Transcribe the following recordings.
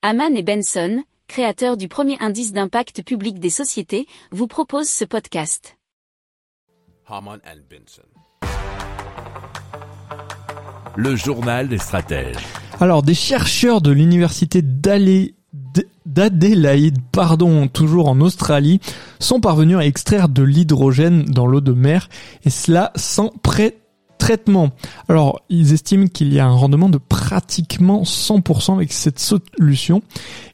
Haman et Benson, créateurs du premier indice d'impact public des sociétés, vous proposent ce podcast. Haman and Benson. Le journal des stratèges. Alors, des chercheurs de l'université d'Adélaïde, pardon, toujours en Australie, sont parvenus à extraire de l'hydrogène dans l'eau de mer, et cela sans Alors, ils estiment qu'il y a un rendement de pratiquement 100% avec cette solution,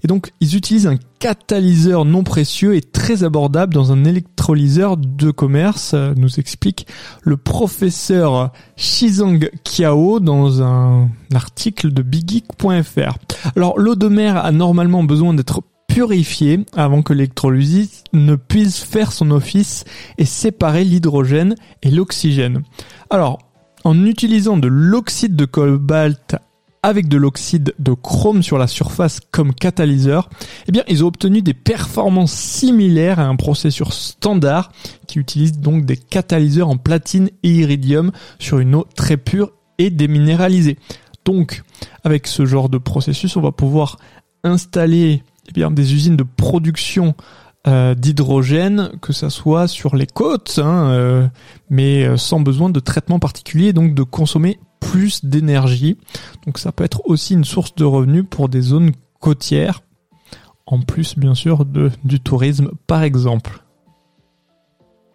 et donc ils utilisent un catalyseur non précieux et très abordable dans un électrolyseur de commerce, euh, nous explique le professeur Shizang Kiao dans un article de biggeek.fr. Alors l'eau de mer a normalement besoin d'être purifiée avant que l'électrolyse ne puisse faire son office et séparer l'hydrogène et l'oxygène. Alors, en utilisant de l'oxyde de cobalt avec de l'oxyde de chrome sur la surface comme catalyseur, eh bien, ils ont obtenu des performances similaires à un processus standard qui utilise donc des catalyseurs en platine et iridium sur une eau très pure et déminéralisée. Donc, avec ce genre de processus, on va pouvoir installer eh des usines de production euh, d'hydrogène, que ça soit sur les côtes, hein, euh, mais euh, sans besoin de traitement particulier, donc de consommer plus d'énergie. Donc ça peut être aussi une source de revenus pour des zones côtières, en plus bien sûr de, du tourisme par exemple.